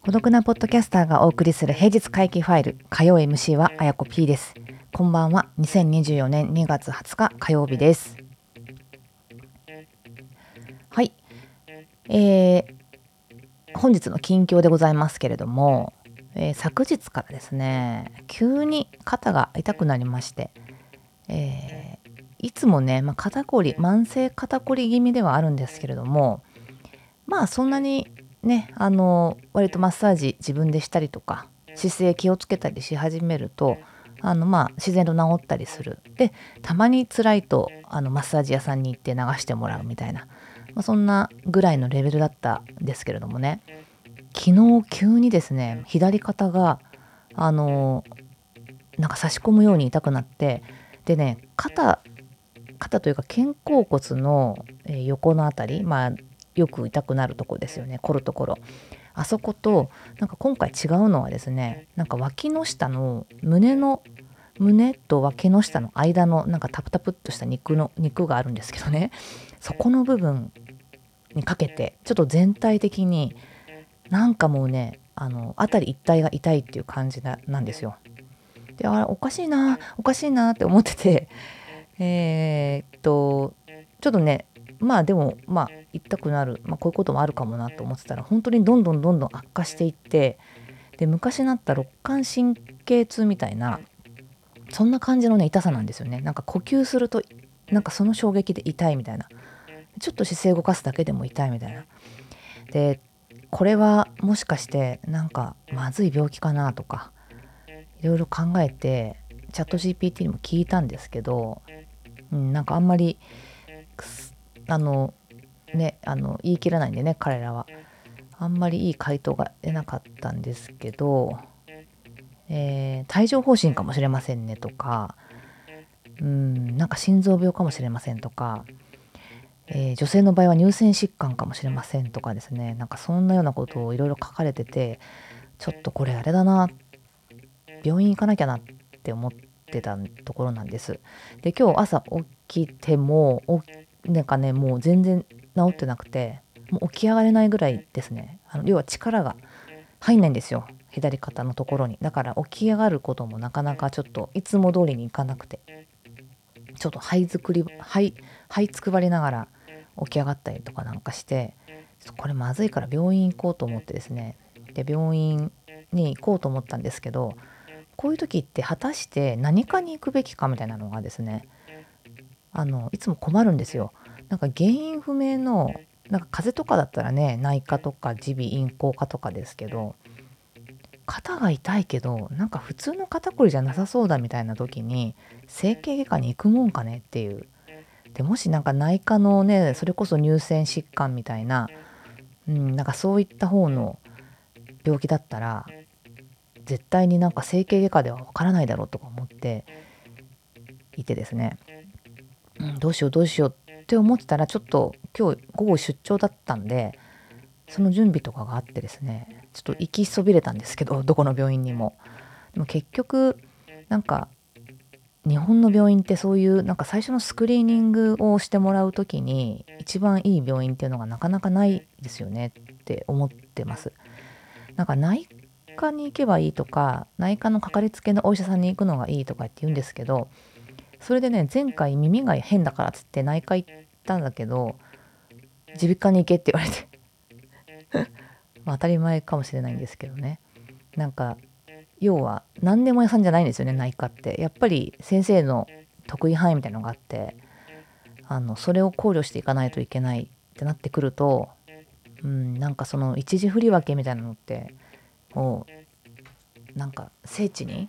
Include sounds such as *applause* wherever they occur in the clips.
孤独なポッドキャスターがお送りする平日会議ファイル火曜 MC はあやこ P です。こんばんは。2024年2月20日火曜日です。はい。えー、本日の近況でございますけれども、えー、昨日からですね急に肩が痛くなりまして、えー、いつもね、まあ、肩こり慢性肩こり気味ではあるんですけれどもまあそんなにねあの割とマッサージ自分でしたりとか姿勢気をつけたりし始めるとあのまあ自然と治ったりする。でたまに辛いとあのマッサージ屋さんに行って流してもらうみたいな、まあ、そんなぐらいのレベルだったんですけれどもね。昨日急にですね左肩があのなんか差し込むように痛くなってでね肩肩というか肩甲骨の横の辺りまあよく痛くなるとこですよね凝るところ。あそことなんか今回違うのはですねなんか脇の下の胸の胸と脇の下の間のなんかタプタプっとした肉の肉があるんですけどね。そこの部分にかけてちょっと全体的になんかもうねあの辺り一帯が痛いっていう感じなんですよ。であれおかしいなおかしいなって思ってて *laughs* えー、っとちょっとねまあでもまあ行ったくなる、まあ、こういうこともあるかもなと思ってたら本当にどんどんどんどん悪化していってで昔なった肋間神経痛みたいなそんな感じのね痛さなんですよね。なんか呼吸するとなんかその衝撃で痛いみたいな。ちょっと姿勢動かすだけでも痛いみたいな。でこれはもしかしてなんかまずい病気かなとかいろいろ考えてチャット GPT にも聞いたんですけど、うん、なんかあんまりあのねあの言い切らないんでね彼らは。あんまりいい回答が出なかったんですけど、えー、帯状疱疹かもしれませんねとかうんなんか心臓病かもしれませんとか、えー、女性の場合は乳腺疾患かもしれませんとかですね。なんかそんなようなことをいろいろ書かれててちょっとこれあれだな病院行かなきゃなって思ってたところなんです。で今日朝起きてもなんかねもう全然治ってなくてもう起き上がれないぐらいですね。あの要は力が入んないんですよ。左肩のところに。だから起き上がることもなかなかちょっといつも通りにいかなくて。ちょっと這い作り這いつくばりながら起き上がったりとかなんかしてこれまずいから病院行こうと思ってですねで病院に行こうと思ったんですけどこういう時って果たして何かに行くべきかみたいなのがですねあのいつも困るんですよ。なんか原因不明のなんか風邪とかだったらね内科とか耳鼻咽喉科とかですけど肩が痛いけどなんか普通の肩こりじゃなさそうだみたいな時に整形外科に行くもんかねっていうでもしなんか内科のねそれこそ乳腺疾患みたいな、うん、なんかそういった方の病気だったら絶対になんか整形外科ではわからないだろうとか思っていてですねうん、どうしようどうしようって思ってたらちょっと今日午後出張だったんでその準備とかがあってですねちょっと行きそびれたんですけどどこの病院にも。でも結局なんか日本の病院ってそういうなんか最初のスクリーニングをしてもらう時に一番いい病院っていうのがなかなかないですよねって思ってます。なんか内科に行けばいいとか内科のかかりつけのお医者さんに行くのがいいとかって言うんですけどそれでね前回耳が変だからっつって内科行ったんだけど耳鼻科に行けって言われて *laughs* まあ当たり前かもしれないんですけどねなんか要は何でも屋さんじゃないんですよね内科って。やっぱり先生の得意範囲みたいなのがあってあのそれを考慮していかないといけないってなってくるとうんなんかその一時振り分けみたいなのってもうなんか精緻に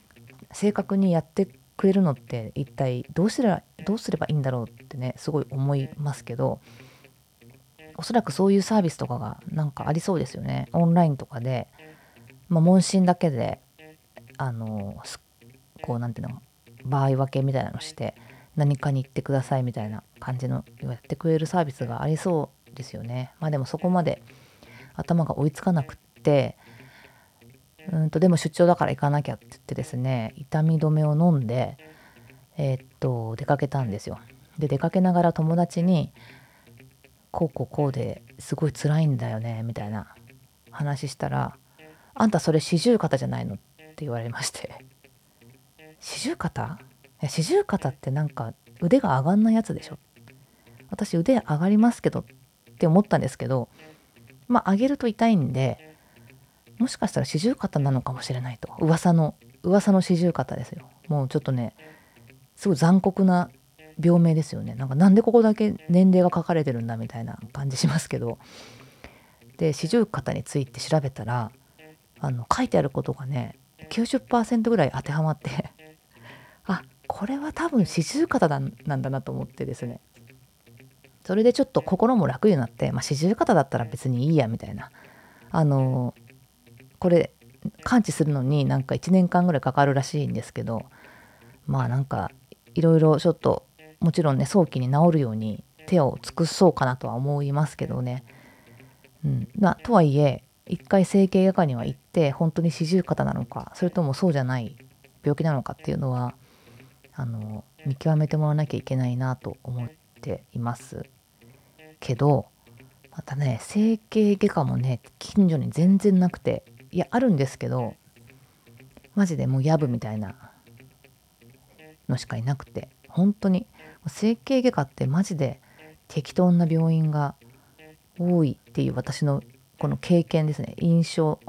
正確にやってくれるのって一体どうすればどうすればいいんだろうってねすごい思いますけどおそらくそういうサービスとかがなんかありそうですよね。オンラインとかで、まあ、問診だけであのこう何ていうの場合分けみたいなのして何かに行ってくださいみたいな感じのやってくれるサービスがありそうですよねまあでもそこまで頭が追いつかなくってうんとでも出張だから行かなきゃって言ってですね痛み止めを飲んでえー、っと出かけたんですよ。で出かけながら友達に「こうこうこうですごい辛いんだよね」みたいな話したら「あんたそれ四十肩じゃないの?」ってって言われまして「四十肩？四十肩ってなんか腕が上がんないやつでしょ?」私腕上がりますけどって思ったんですけどまあ上げると痛いんでもしかしたら四十肩なのかもしれないと。噂の噂の四十肩ですよ。もうちょっとねすごい残酷な病名ですよね。なんかなんでここだけ年齢が書かれてるんだみたいな感じしますけど。で四十肩について調べたらあの書いてあることがね90%ぐらい当てはまって。あこれは多分四十肩なんだなと思ってですね。それでちょっと心も楽になってまあ四十肩だったら別にいいやみたいな。あのこれ完治するのになんか1年間ぐらいかかるらしいんですけどまあなんかいろいろちょっともちろんね早期に治るように手を尽くそうかなとは思いますけどね。うん、まとはいえ一回整形外科には行って本当に四十肩なのかそれともそうじゃない病気なのかっていうのはあの見極めてもらわなきゃいけないなと思っています。けどまたね整形外科もね近所に全然なくていやあるんですけどマジでもうやぶみたいなのしかいなくて本当に整形外科ってマジで適当な病院が多いっていう私のこの経験ですね。印象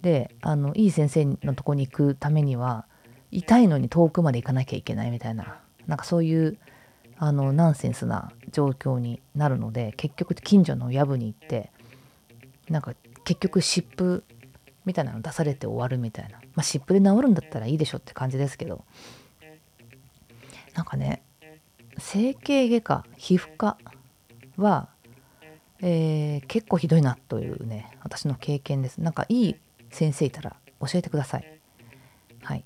であのいい先生のとこに行くためには痛いのに遠くまで行かなきゃいけないみたいななんかそういうあのナンセンスな状況になるので結局近所の藪に行ってなんか結局湿布みたいなの出されて終わるみたいな。まあ湿布で治るんだったらいいでしょって感じですけど。なんかね整形外科皮膚科は、えー、結構ひどいなというね私の経験です。なんかいい先生いたら教えてください。はい。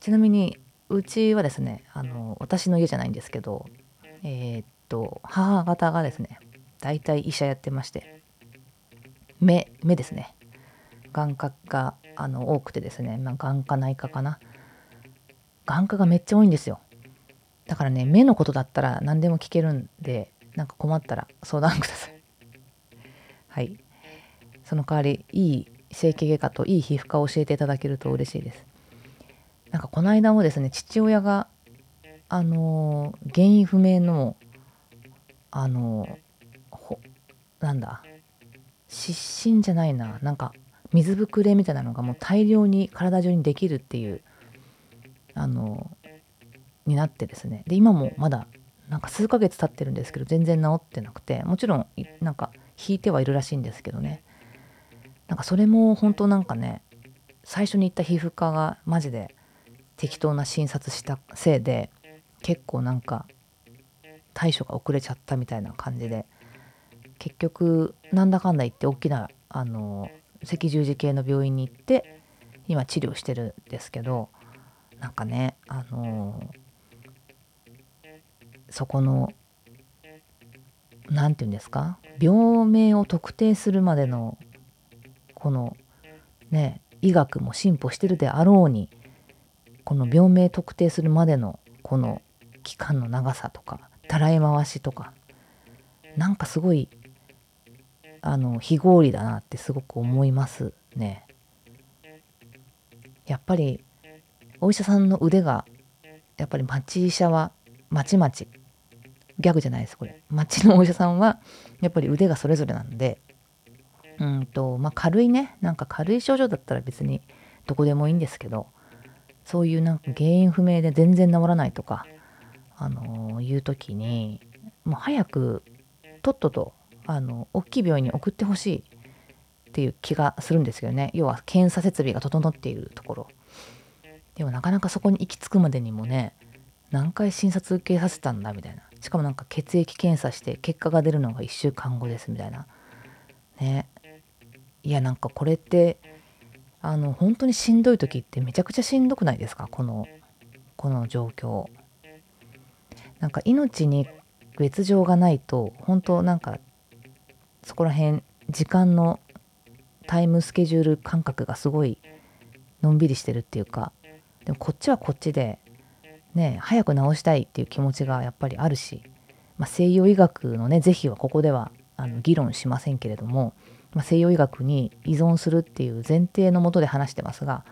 ちなみにうちはですねあの私の家じゃないんですけどえー、っと母方がですね大体医者やってまして目目ですね。眼科があの多くてですね、まあ、眼科内科かな。眼科がめっちゃ多いんですよ。だからね目のことだったら何でも聞けるんでなんか困ったら相談ください。はい。その代わりいい整形外科といい皮膚科を教えていただけると嬉しいです。なんかこの間もですね父親があのー、原因不明のあのー、なんだ失神じゃないななんか水ぶくれみたいなのがもう大量に体中にできるっていうあのになってですね。で今もまだなんか数ヶ月経ってるんですけど全然治ってなくてもちろんなんか引いてはいるらしいんですけどね。なんかそれも本当なんかね最初に行った皮膚科がマジで適当な診察したせいで結構なんか対処が遅れちゃったみたいな感じで結局なんだかんだ言って大きなあの赤十字系の病院に行って今治療してるんですけどなんかねあのそこの何て言うんですか？病名を特定するまでのこのね医学も進歩してるであろうにこの病名特定するまでのこの期間の長さとかたらい回しとかなんかすごいあの非合理だなってすごく思いますね。やっぱりお医者さんの腕がやっぱり町医者はまちまちギャグじゃないですこれ。町のお医者さんはやっぱり腕がそれぞれなんで。うんとまあ軽いね。なんか軽い症状だったら別にどこでもいいんですけどそういうなんか原因不明で全然治らないとかあのいう時にもう早くとっととあの大きい病院に送ってほしいっていう気がするんですけどね。要は検査設備が整っているところ。でもなかなかそこに行き着くまでにもね何回診察受けさせたんだみたいな。しかもなんか血液検査して結果が出るのが1週間後ですみたいな。ね。いやなんかこれってあの本当にしんどい時ってめちゃくちゃしんどくないですか？このこの状況。なんか命に別状がないと本当なんかそこら辺時間のタイムスケジュール感覚がすごいのんびりしてるっていうか。でもこっちはこっちでね早く治したいっていう気持ちがやっぱりあるし、まあ、西洋医学のね是非はここではあの議論しませんけれども、まあ、西洋医学に依存するっていう前提のもとで話してますが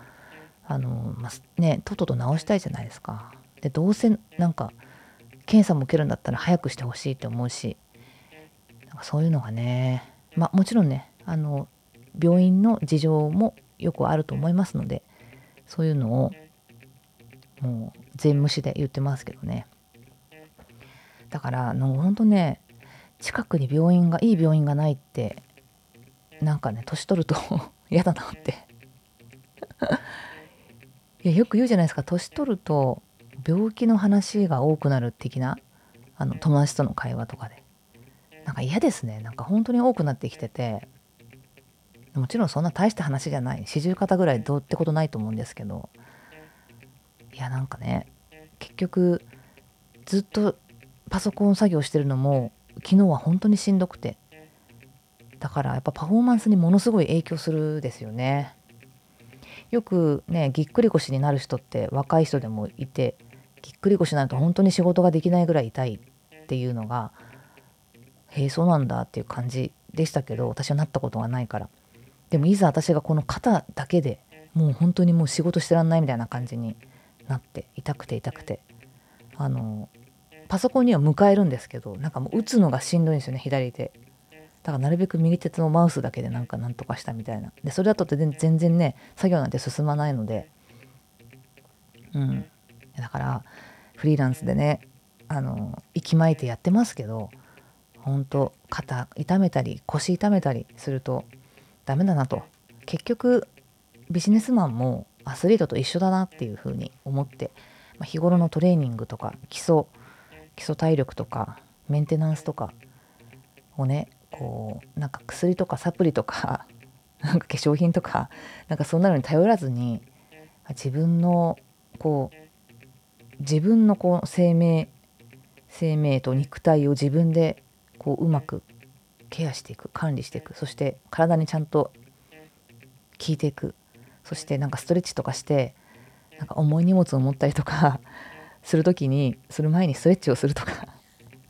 あの、まあ、ねとっとと治したいじゃないですか。でどうせなんか検査も受けるんだったら早くしてほしいって思うしなんかそういうのがねまあもちろんねあの病院の事情もよくあると思いますのでそういうのをもう全無視で言ってますけどね。だからのほんとね近くに病院がいい病院がないってなんかね年取ると *laughs* 嫌だなって。いやよく言うじゃないですか。年取ると病気の話が多くなる的なあの友達との会話とかで。なんか嫌ですね。なんか本当に多くなってきてて。もちろんそんな大した話じゃない。四十肩ぐらいどうってことないと思うんですけど。いやなんかね結局ずっとパソコン作業してるのも昨日は本当にしんどくて。だからやっぱパフォーマンスにものすごい影響するですよね。よくねぎっくり腰になる人って若い人でもいてぎっくり腰になると本当に仕事ができないぐらい痛いっていうのがへえそうなんだっていう感じでしたけど私はなったことがないから。でもいざ私がこの肩だけでもう本当にもう仕事してらんないみたいな感じになって痛くて痛くて。あのパソコンには向かえるんですけどなんかもう打つのがしんどいんですよね左手。だからなるべく右手のマウスだけでなんかなんとかしたみたいな。でそれだと全然ね作業なんて進まないので。うん。だからフリーランスでねあの息巻いてやってますけど本当肩痛めたり腰痛めたりするとダメだなと。結局ビジネスマンもアスリートと一緒だなっていうふうに思って、まあ、日頃のトレーニングとか基礎基礎体力とかメンテナンスとかをねこうなんか薬とかサプリとか *laughs* なんか化粧品とかなんかそんなのに頼らずに自分のこう自分のこう生命生命と肉体を自分でこううまくケアしていく管理していくそして体にちゃんと効いていくそしてなんかストレッチとかしてなんか重い荷物を持ったりとか *laughs* する時にする前にストレッチをするとか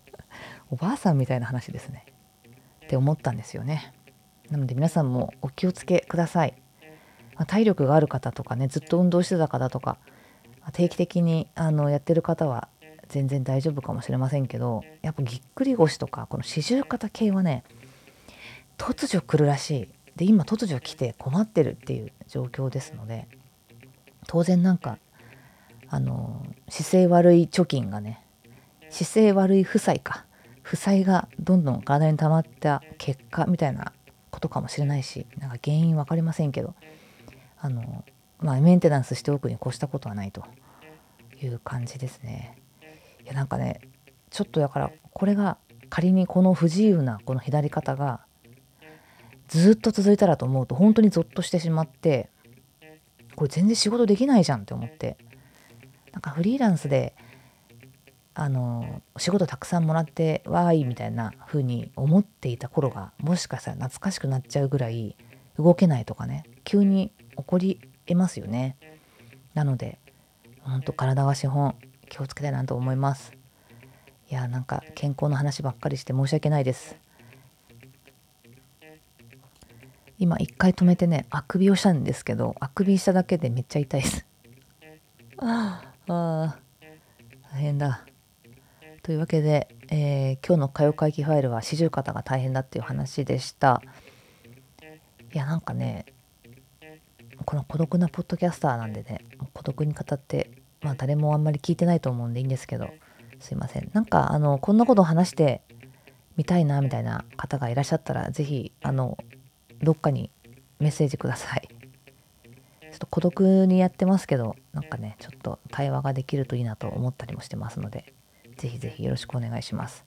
*laughs* おばあさんみたいな話ですね。って思ったんですよね。なので皆さんもお気をつけください、まあ、体力がある方とかねずっと運動してた方とか定期的にあのやってる方は全然大丈夫かもしれませんけどやっぱぎっくり腰とかこの四十肩系はね突如来るらしい。で今突如来て困ってるっていう状況ですので当然なんかあの姿勢悪い貯金がね姿勢悪い負債か負債がどんどん体に溜まった結果みたいなことかもしれないしなんか原因分かりませんけどあのまあメンテナンスしておくに越したことはないという感じですね。いやなんかねちょっとだからこれが仮にこの不自由なこの左肩がずっと続いたらと思うと本当にゾッとしてしまってこれ全然仕事できないじゃんって思って。なんかフリーランスであの仕事たくさんもらってわーいみたいな風に思っていた頃がもしかしたら懐かしくなっちゃうぐらい動けないとかね急に起こりえますよね。なのでほんと体は資本気をつけたいなと思います。いやなんか健康の話ばっかりして申し訳ないです。今一回止めてねあくびをしたんですけどあくびしただけでめっちゃ痛いです。ああ大変だ。というわけで、えー、今日の歌謡回帰ファイルは四十肩が大変だっていう話でした。いやなんかねこの孤独なポッドキャスターなんでね孤独に語ってまあ誰もあんまり聞いてないと思うんでいいんですけどすいません。なんかあのこんなことを話してみたいなみたいな方がいらっしゃったら是非あのどっかにメッセージください。ちょっと孤独にやってますけどなんかねちょっと対話ができるといいなと思ったりもしてますのでぜひぜひよろしくお願いします。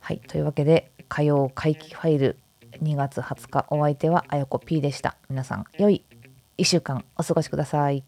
はいというわけで火曜回帰ファイル2月20日お相手はあやこ P でした。皆さん良い1週間お過ごしください。